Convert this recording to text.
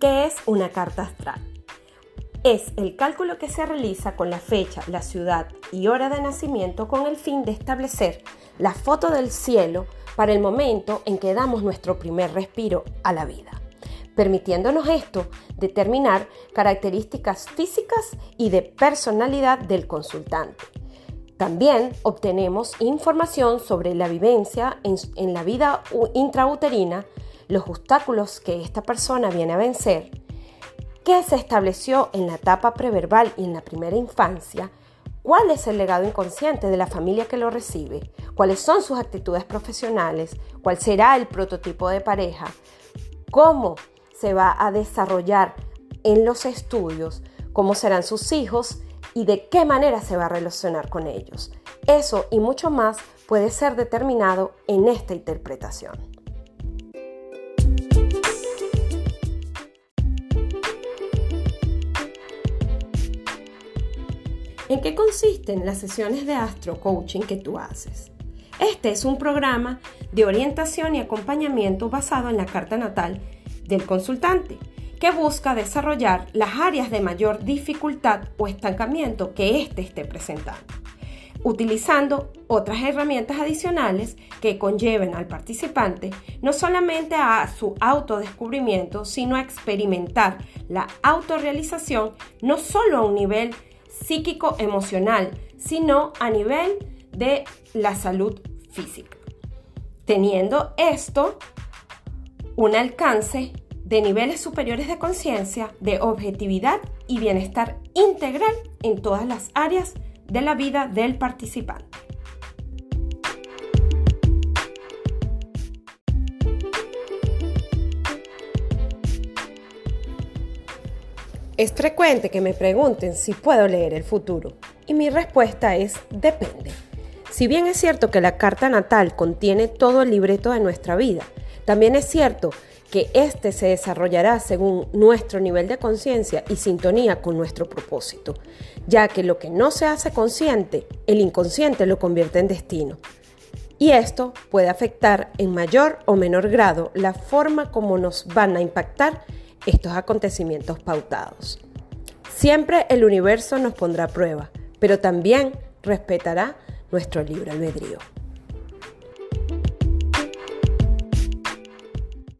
¿Qué es una carta astral? Es el cálculo que se realiza con la fecha, la ciudad y hora de nacimiento con el fin de establecer la foto del cielo para el momento en que damos nuestro primer respiro a la vida, permitiéndonos esto determinar características físicas y de personalidad del consultante. También obtenemos información sobre la vivencia en, en la vida intrauterina, los obstáculos que esta persona viene a vencer, qué se estableció en la etapa preverbal y en la primera infancia, cuál es el legado inconsciente de la familia que lo recibe, cuáles son sus actitudes profesionales, cuál será el prototipo de pareja, cómo se va a desarrollar en los estudios, cómo serán sus hijos y de qué manera se va a relacionar con ellos. Eso y mucho más puede ser determinado en esta interpretación. ¿En qué consisten las sesiones de Astro Coaching que tú haces? Este es un programa de orientación y acompañamiento basado en la carta natal del consultante, que busca desarrollar las áreas de mayor dificultad o estancamiento que éste esté presentando, utilizando otras herramientas adicionales que conlleven al participante no solamente a su autodescubrimiento, sino a experimentar la autorrealización no solo a un nivel psíquico-emocional, sino a nivel de la salud física. Teniendo esto un alcance de niveles superiores de conciencia, de objetividad y bienestar integral en todas las áreas de la vida del participante. Es frecuente que me pregunten si puedo leer el futuro y mi respuesta es depende. Si bien es cierto que la carta natal contiene todo el libreto de nuestra vida, también es cierto que éste se desarrollará según nuestro nivel de conciencia y sintonía con nuestro propósito, ya que lo que no se hace consciente, el inconsciente lo convierte en destino. Y esto puede afectar en mayor o menor grado la forma como nos van a impactar estos acontecimientos pautados. Siempre el universo nos pondrá a prueba, pero también respetará nuestro libre albedrío.